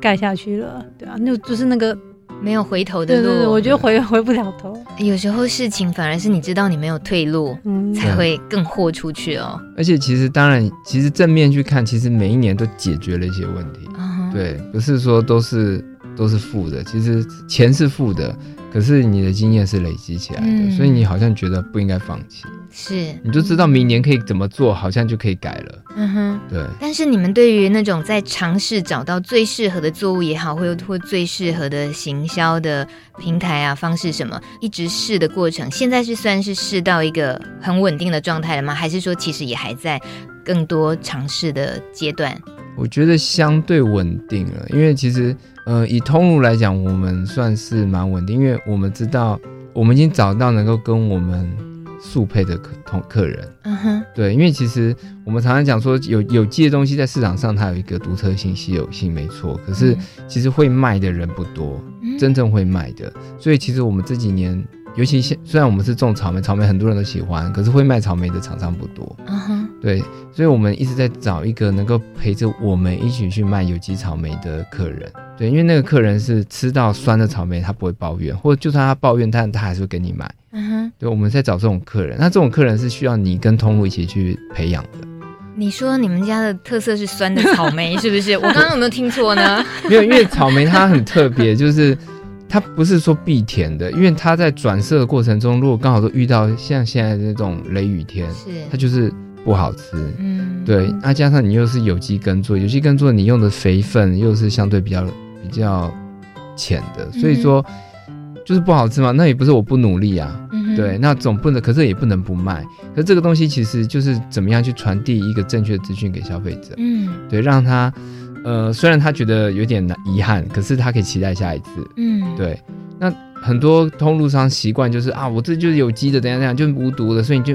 盖下去了，对啊，那就是那个。没有回头的路，对对对，我觉得回回不了头。有时候事情反而是你知道你没有退路，嗯，才会更豁出去哦。而且其实当然，其实正面去看，其实每一年都解决了一些问题。嗯、对，不是说都是都是负的，其实钱是负的。可是你的经验是累积起来的，嗯、所以你好像觉得不应该放弃，是，你就知道明年可以怎么做，好像就可以改了。嗯哼，对。但是你们对于那种在尝试找到最适合的作物也好，或或最适合的行销的平台啊方式什么，一直试的过程，现在是算是试到一个很稳定的状态了吗？还是说其实也还在更多尝试的阶段？我觉得相对稳定了，因为其实。呃，以通路来讲，我们算是蛮稳定，因为我们知道，我们已经找到能够跟我们速配的客同客人。嗯哼，对，因为其实我们常常讲说有，有有机的东西在市场上它有一个独特性、稀有性，没错。可是其实会卖的人不多，嗯、真正会卖的。所以其实我们这几年。尤其现虽然我们是种草莓，草莓很多人都喜欢，可是会卖草莓的厂商不多。嗯哼，对，所以我们一直在找一个能够陪着我们一起去卖有机草莓的客人。对，因为那个客人是吃到酸的草莓，他不会抱怨，或者就算他抱怨，但他还是会跟你买。嗯哼，对，我们在找这种客人，那这种客人是需要你跟通路一起去培养的。你说你们家的特色是酸的草莓，是不是？我刚刚有没有听错呢？没有，因为草莓它很特别，就是。它不是说必甜的，因为它在转色的过程中，如果刚好都遇到像现在这种雷雨天，是它就是不好吃。嗯，对，那、啊、加上你又是有机耕作，有机耕作你用的肥分又是相对比较比较浅的，所以说就是不好吃嘛。那也不是我不努力啊，嗯、对，那总不能，可是也不能不卖。可是这个东西其实就是怎么样去传递一个正确的资讯给消费者，嗯，对，让他。呃，虽然他觉得有点遗憾，可是他可以期待下一次。嗯，对。那很多通路商习惯就是啊，我这就是有机的，怎样怎样，就无毒的，所以你就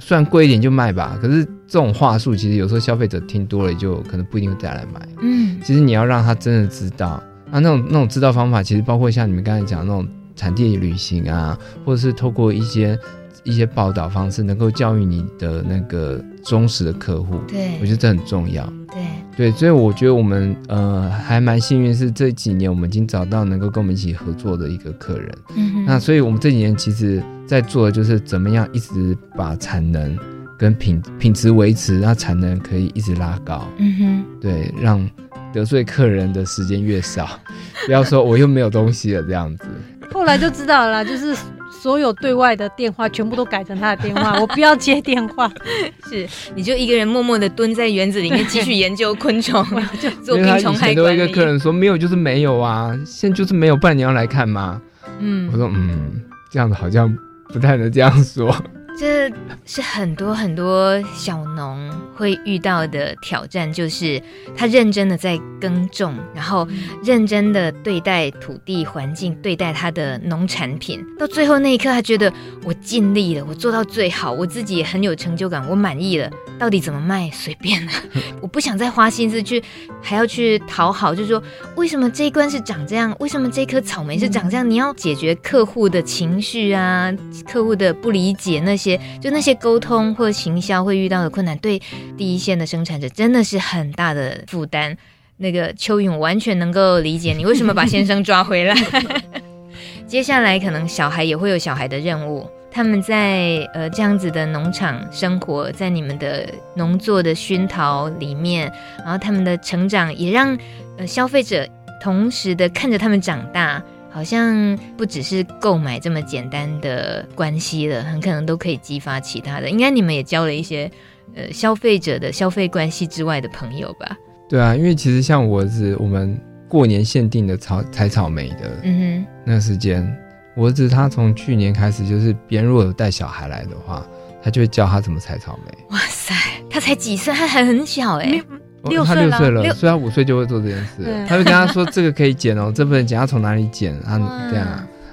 算贵一点就卖吧。可是这种话术，其实有时候消费者听多了，也就可能不一定会再来买。嗯，其实你要让他真的知道，啊，那种那种知道方法，其实包括像你们刚才讲的那种产地旅行啊，或者是透过一些。一些报道方式能够教育你的那个忠实的客户，对，我觉得这很重要。对对，所以我觉得我们呃还蛮幸运，是这几年我们已经找到能够跟我们一起合作的一个客人。嗯，那所以我们这几年其实在做的就是怎么样一直把产能跟品品质维持，那产能可以一直拉高。嗯哼，对，让得罪客人的时间越少，不要说我又没有东西了这样子。后来就知道了啦，就是。所有对外的电话全部都改成他的电话，我不要接电话。(laughs) 是，你就一个人默默的蹲在园子里面继续研究昆虫，(laughs) 就做病虫害管理。有一个客人说没有就是没有啊，现在就是没有，不然你要来看吗？嗯，我说嗯，这样子好像不太能这样说。这是很多很多小农会遇到的挑战，就是他认真的在耕种，然后认真的对待土地环境，对待他的农产品，到最后那一刻，他觉得我尽力了，我做到最好，我自己也很有成就感，我满意了。到底怎么卖随便了，(laughs) 我不想再花心思去，还要去讨好，就是说为什么这一关是长这样，为什么这颗草莓是长这样？你要解决客户的情绪啊，客户的不理解那些，些就那些沟通或行销会遇到的困难，对第一线的生产者真的是很大的负担。那个邱勇，完全能够理解你为什么把先生抓回来。(laughs) 接下来可能小孩也会有小孩的任务。他们在呃这样子的农场生活，在你们的农作的熏陶里面，然后他们的成长也让呃消费者同时的看着他们长大，好像不只是购买这么简单的关系了，很可能都可以激发其他的。应该你们也交了一些呃消费者的消费关系之外的朋友吧？对啊，因为其实像我是我们过年限定的草采草莓的，嗯哼，那时间。我儿子他从去年开始，就是别人如果有带小孩来的话，他就会教他怎么采草莓。哇塞，他才几岁，他还很小哎、欸。六岁他六岁了，所以他五岁就会做这件事。对他就跟他说：“这个可以剪哦，这不能剪，要从哪里剪？”啊这样。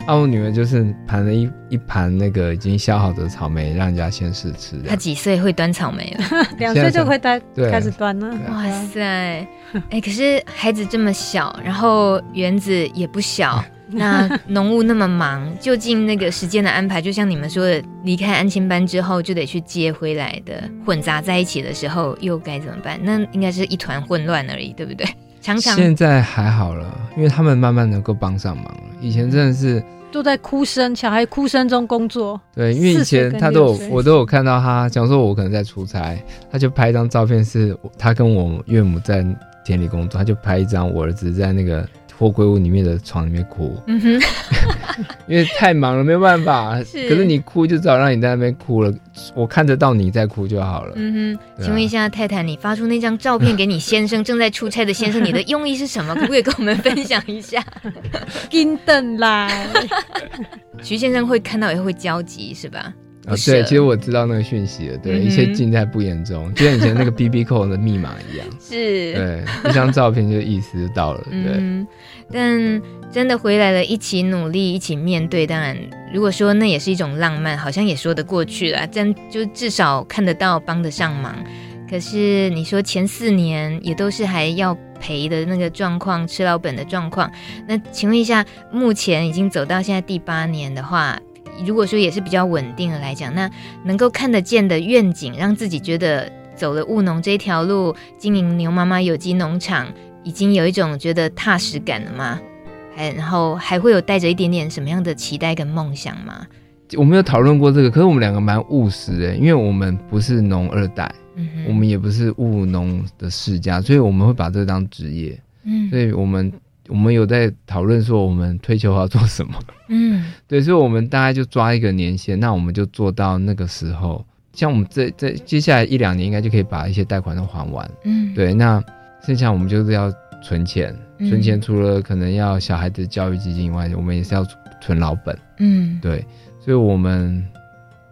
啊，我女儿就是盘了一一盘那个已经削好的草莓，让人家先试吃。她几岁会端草莓了？(laughs) 两岁就会端，开始端了。哇塞！哎、欸，可是孩子这么小，然后园子也不小，(laughs) (laughs) 那农务那么忙，究竟那个时间的安排，就像你们说的，离开安亲班之后就得去接回来的，混杂在一起的时候又该怎么办？那应该是一团混乱而已，对不对？(laughs) 常常现在还好了，因为他们慢慢能够帮上忙了。以前真的是都在哭声，小孩哭声中工作。对，因为以前他都有，我都有看到他。假如说我可能在出差，他就拍一张照片，是他跟我岳母在田里工作，他就拍一张我儿子在那个。货柜屋里面的床里面哭，嗯哼，(laughs) 因为太忙了，没有办法。是，可是你哭就只好让你在那边哭了，我看得到你在哭就好了。嗯哼，请问一下太太，你发出那张照片给你先生正在出差的先生，你的用意是什么？可不可以跟我们分享一下？金灯来，(laughs) 徐先生会看到也会焦急，是吧？啊、哦，对，其实我知道那个讯息了，对，嗯、一切尽在不言中，就像以前那个 BB Call 的密码一样，是，对，一张照片就意思就到了，对。嗯、但真的回来了，一起努力，一起面对，当然，如果说那也是一种浪漫，好像也说得过去了，真就至少看得到，帮得上忙。可是你说前四年也都是还要赔的那个状况，吃老本的状况，那请问一下，目前已经走到现在第八年的话。如果说也是比较稳定的来讲，那能够看得见的愿景，让自己觉得走了务农这条路，经营牛妈妈有机农场，已经有一种觉得踏实感了吗？还然后还会有带着一点点什么样的期待跟梦想吗？我们有讨论过这个，可是我们两个蛮务实的，因为我们不是农二代，嗯，我们也不是务农的世家，所以我们会把这当职业，嗯，所以我们。我们有在讨论说，我们退休要做什么？嗯，(laughs) 对，所以，我们大概就抓一个年限，那我们就做到那个时候。像我们这这接下来一两年，应该就可以把一些贷款都还完。嗯，对，那剩下我们就是要存钱，存钱除了可能要小孩子教育基金以外，我们也是要存老本。嗯，对，所以我们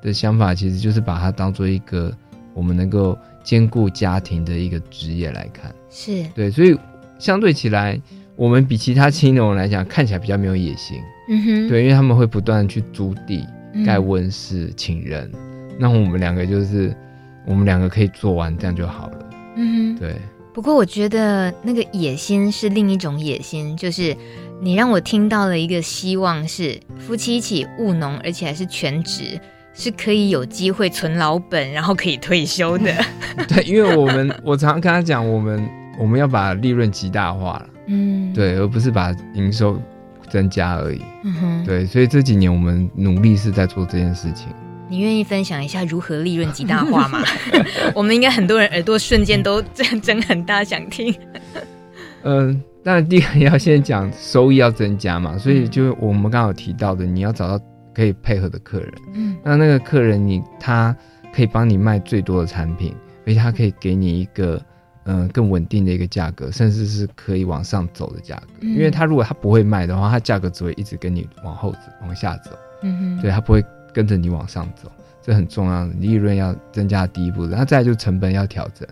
的想法其实就是把它当做一个我们能够兼顾家庭的一个职业来看。是对，所以相对起来。我们比其他青农人来讲，看起来比较没有野心，嗯哼，对，因为他们会不断去租地、盖温室、请人，那我们两个就是，我们两个可以做完，这样就好了，嗯哼，对。不过我觉得那个野心是另一种野心，就是你让我听到了一个希望，是夫妻一起务农，而且还是全职，是可以有机会存老本，然后可以退休的。(laughs) 对，因为我们我常常跟他讲，我们我们要把利润极大化了。嗯，对，而不是把营收增加而已。嗯哼，对，所以这几年我们努力是在做这件事情。你愿意分享一下如何利润极大化吗？(laughs) 我们应该很多人耳朵瞬间都睁睁很大，想听。嗯、(laughs) 呃，当然第一个要先讲收益要增加嘛，所以就我们刚刚有提到的，你要找到可以配合的客人。嗯，那那个客人你他可以帮你卖最多的产品，而且他可以给你一个。嗯，更稳定的一个价格，甚至是可以往上走的价格。嗯、因为它如果它不会卖的话，它价格只会一直跟你往后走，往下走。嗯哼，对，它不会跟着你往上走，这很重要的，利润要增加第一步。然后再来就成本要调整。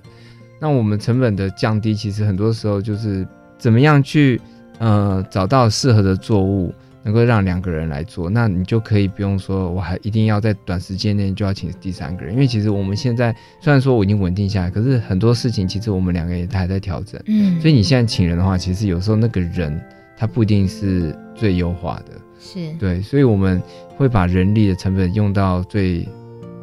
那我们成本的降低，其实很多时候就是怎么样去呃找到适合的作物。能够让两个人来做，那你就可以不用说，我还一定要在短时间内就要请第三个人，因为其实我们现在虽然说我已经稳定下来，可是很多事情其实我们两个也还在调整。嗯，所以你现在请人的话，其实有时候那个人他不一定是最优化的，是。对，所以我们会把人力的成本用到最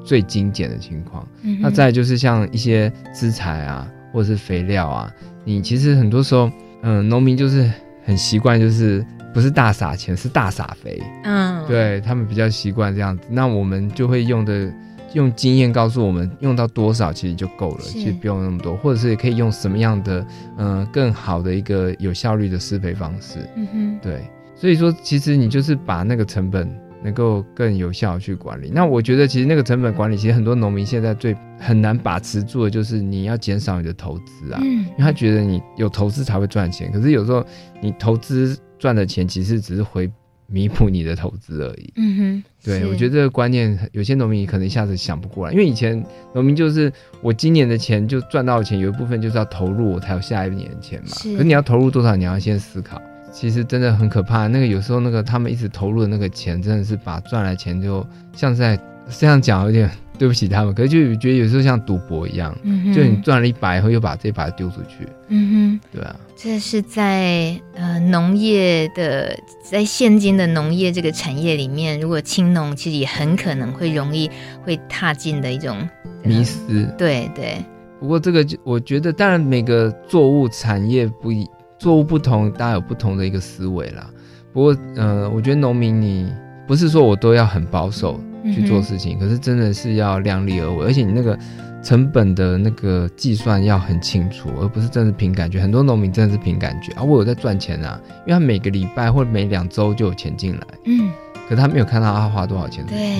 最精简的情况。嗯，那再就是像一些资材啊，或者是肥料啊，你其实很多时候，嗯，农民就是很习惯就是。不是大撒钱，是大撒肥。嗯，对，他们比较习惯这样子，那我们就会用的用经验告诉我们，用到多少其实就够了，其实不用那么多，或者是也可以用什么样的嗯、呃、更好的一个有效率的施肥方式。嗯哼，对，所以说其实你就是把那个成本能够更有效去管理。那我觉得其实那个成本管理，其实很多农民现在最很难把持住的就是你要减少你的投资啊，嗯，因为他觉得你有投资才会赚钱，可是有时候你投资。赚的钱其实只是回弥补你的投资而已。嗯哼，对，我觉得这个观念，有些农民可能一下子想不过来，因为以前农民就是我今年的钱就赚到的钱，有一部分就是要投入，我才有下一年的钱嘛。是。可是你要投入多少，你要先思考。其实真的很可怕，那个有时候那个他们一直投入的那个钱，真的是把赚来钱就像在这样讲有点对不起他们，可是就觉得有时候像赌博一样，嗯、就你赚了一把以后又把这把丢出去，嗯哼，对啊，这是在呃农业的在现今的农业这个产业里面，如果青农其实也很可能会容易会踏进的一种迷失，对对。不过这个我觉得，当然每个作物产业不一。作物不同，大家有不同的一个思维啦。不过，呃，我觉得农民你不是说我都要很保守去做事情，嗯、可是真的是要量力而为，而且你那个成本的那个计算要很清楚，而不是真的凭感觉。很多农民真的是凭感觉啊，我有在赚钱啊，因为他每个礼拜或者每两周就有钱进来，嗯，可他没有看到他花多少钱。对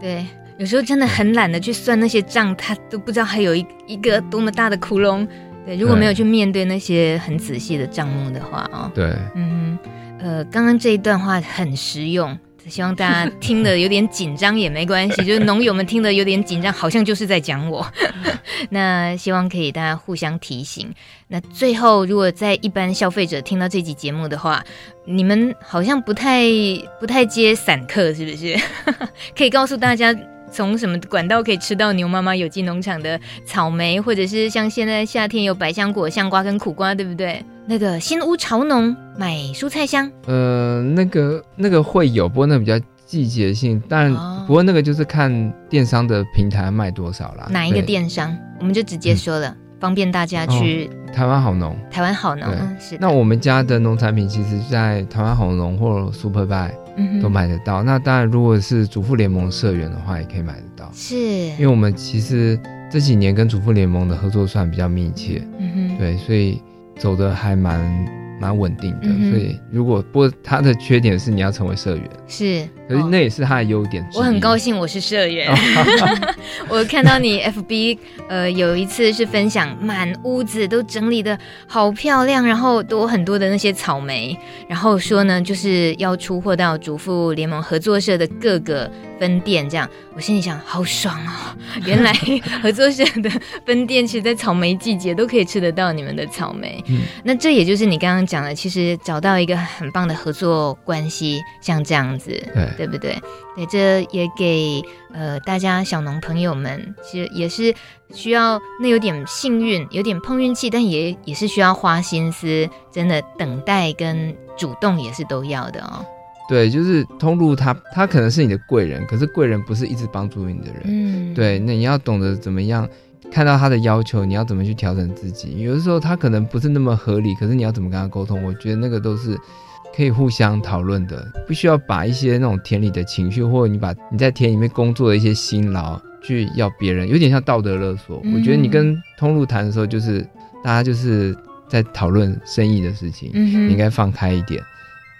对，有时候真的很懒得去算那些账，他都不知道还有一一个多么大的窟窿。对，如果没有去面对那些很仔细的账目的话哦，对，嗯，呃，刚刚这一段话很实用，希望大家听的有点紧张也没关系，(laughs) 就是农友们听的有点紧张，好像就是在讲我。(laughs) 那希望可以大家互相提醒。那最后，如果在一般消费者听到这集节目的话，你们好像不太不太接散客，是不是？(laughs) 可以告诉大家。从什么管道可以吃到牛妈妈有机农场的草莓，或者是像现在夏天有百香果、香瓜跟苦瓜，对不对？那个新屋潮农买蔬菜箱，呃，那个那个会有，不过那比较季节性，但不过那个就是看电商的平台卖多少啦。哪一个电商？我们就直接说了，嗯、方便大家去。哦、台湾好农，台湾好农，是。那我们家的农产品，其实在台湾好农或 Super Buy。都买得到。那当然，如果是主妇联盟社员的话，也可以买得到。是，因为我们其实这几年跟主妇联盟的合作算比较密切。嗯哼，对，所以走的还蛮。蛮稳定的，嗯、所以如果不过他的缺点是你要成为社员，是，可是那也是他的优点。我很高兴我是社员，(laughs) 我看到你 FB 呃有一次是分享满屋子都整理的好漂亮，然后多很多的那些草莓，然后说呢就是要出货到主妇联盟合作社的各个分店，这样我心里想好爽哦，原来 (laughs) 合作社的分店其实在草莓季节都可以吃得到你们的草莓，嗯、那这也就是你刚刚。讲的，其实找到一个很棒的合作关系，像这样子，对，对不对？对，这也给呃大家小农朋友们，其实也是需要那有点幸运，有点碰运气，但也也是需要花心思，真的等待跟主动也是都要的哦。对，就是通路他，他他可能是你的贵人，可是贵人不是一直帮助你的人。嗯，对，那你要懂得怎么样。看到他的要求，你要怎么去调整自己？有的时候他可能不是那么合理，可是你要怎么跟他沟通？我觉得那个都是可以互相讨论的，不需要把一些那种田里的情绪，或者你把你在田里面工作的一些辛劳去要别人，有点像道德勒索。嗯、我觉得你跟通路谈的时候，就是大家就是在讨论生意的事情，嗯、你应该放开一点，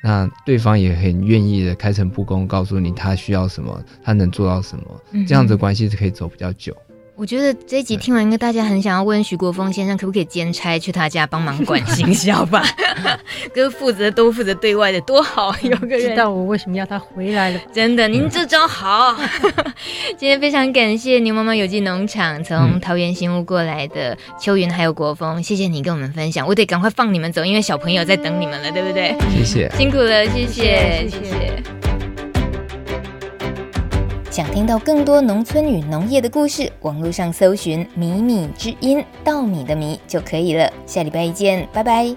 那对方也很愿意的开诚布公告诉你他需要什么，他能做到什么，嗯、这样子关系是可以走比较久。我觉得这一集听完，应该大家很想要问徐国峰先生，可不可以兼差去他家帮忙管行销吧？(laughs) 哥负责都负责对外的，多好！有个人知道我为什么要他回来了。真的，您这招好。(laughs) 今天非常感谢牛妈妈有机农场从桃园新屋过来的秋云还有国峰，谢谢你跟我们分享。我得赶快放你们走，因为小朋友在等你们了，对不对？谢谢，辛苦了，谢谢，谢谢。谢谢想听到更多农村与农业的故事，网络上搜寻“米米之音”，稻米的米就可以了。下礼拜一见，拜拜。